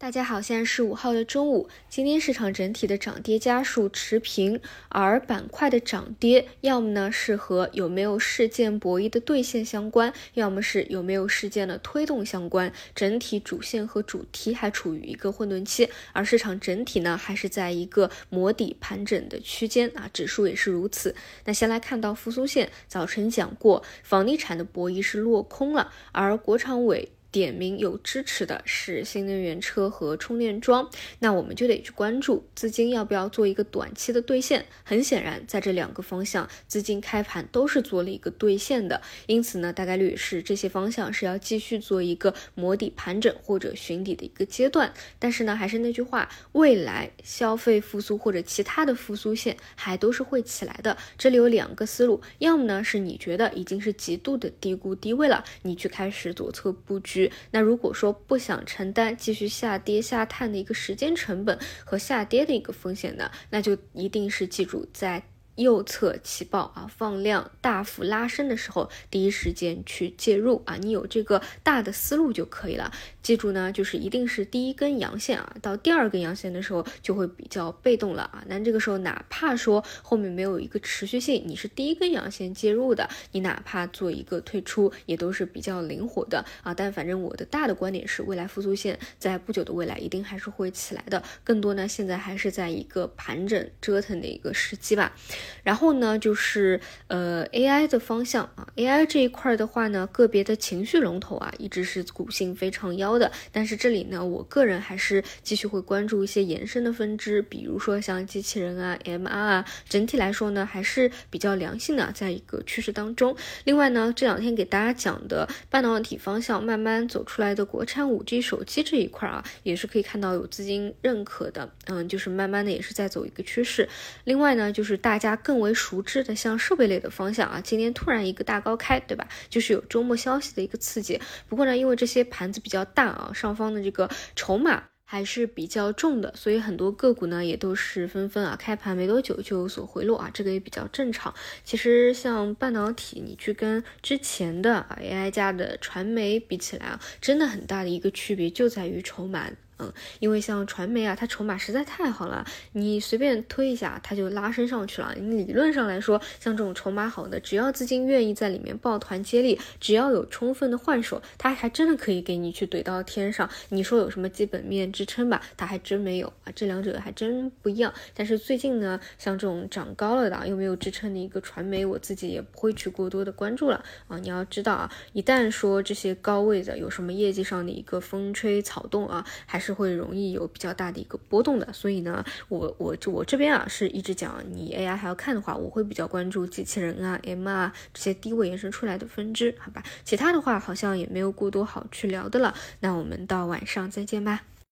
大家好，现在是五号的中午。今天市场整体的涨跌家数持平，而板块的涨跌，要么呢是和有没有事件博弈的兑现相关，要么是有没有事件的推动相关。整体主线和主题还处于一个混沌期，而市场整体呢还是在一个磨底盘整的区间啊，指数也是如此。那先来看到复苏线，早晨讲过，房地产的博弈是落空了，而国常委。点名有支持的是新能源车和充电桩，那我们就得去关注资金要不要做一个短期的兑现。很显然，在这两个方向，资金开盘都是做了一个兑现的，因此呢，大概率是这些方向是要继续做一个磨底盘整或者寻底的一个阶段。但是呢，还是那句话，未来消费复苏或者其他的复苏线还都是会起来的。这里有两个思路，要么呢是你觉得已经是极度的低估低位了，你去开始左侧布局。那如果说不想承担继续下跌下探的一个时间成本和下跌的一个风险呢，那就一定是记住在。右侧起爆啊，放量大幅拉升的时候，第一时间去介入啊，你有这个大的思路就可以了。记住呢，就是一定是第一根阳线啊，到第二根阳线的时候就会比较被动了啊。那这个时候哪怕说后面没有一个持续性，你是第一根阳线介入的，你哪怕做一个退出也都是比较灵活的啊。但反正我的大的观点是，未来复苏线在不久的未来一定还是会起来的。更多呢，现在还是在一个盘整折腾的一个时机吧。然后呢，就是呃 AI 的方向啊，AI 这一块的话呢，个别的情绪龙头啊，一直是股性非常妖的。但是这里呢，我个人还是继续会关注一些延伸的分支，比如说像机器人啊、MR 啊，整体来说呢，还是比较良性的，在一个趋势当中。另外呢，这两天给大家讲的半导体方向慢慢走出来的国产五 G 手机这一块啊，也是可以看到有资金认可的，嗯，就是慢慢的也是在走一个趋势。另外呢，就是大家。更为熟知的像设备类的方向啊，今天突然一个大高开，对吧？就是有周末消息的一个刺激。不过呢，因为这些盘子比较大啊，上方的这个筹码还是比较重的，所以很多个股呢也都是纷纷啊开盘没多久就有所回落啊，这个也比较正常。其实像半导体，你去跟之前的 AI 加的传媒比起来啊，真的很大的一个区别就在于筹码。嗯，因为像传媒啊，它筹码实在太好了，你随便推一下，它就拉升上去了。你理论上来说，像这种筹码好的，只要资金愿意在里面抱团接力，只要有充分的换手，它还真的可以给你去怼到天上。你说有什么基本面支撑吧，它还真没有啊。这两者还真不一样。但是最近呢，像这种涨高了的又没有支撑的一个传媒，我自己也不会去过多的关注了啊。你要知道啊，一旦说这些高位的有什么业绩上的一个风吹草动啊，还是。是会容易有比较大的一个波动的，所以呢，我我就我这边啊是一直讲，你 AI 还要看的话，我会比较关注机器人啊、MR 这些低位延伸出来的分支，好吧？其他的话好像也没有过多好去聊的了，那我们到晚上再见吧。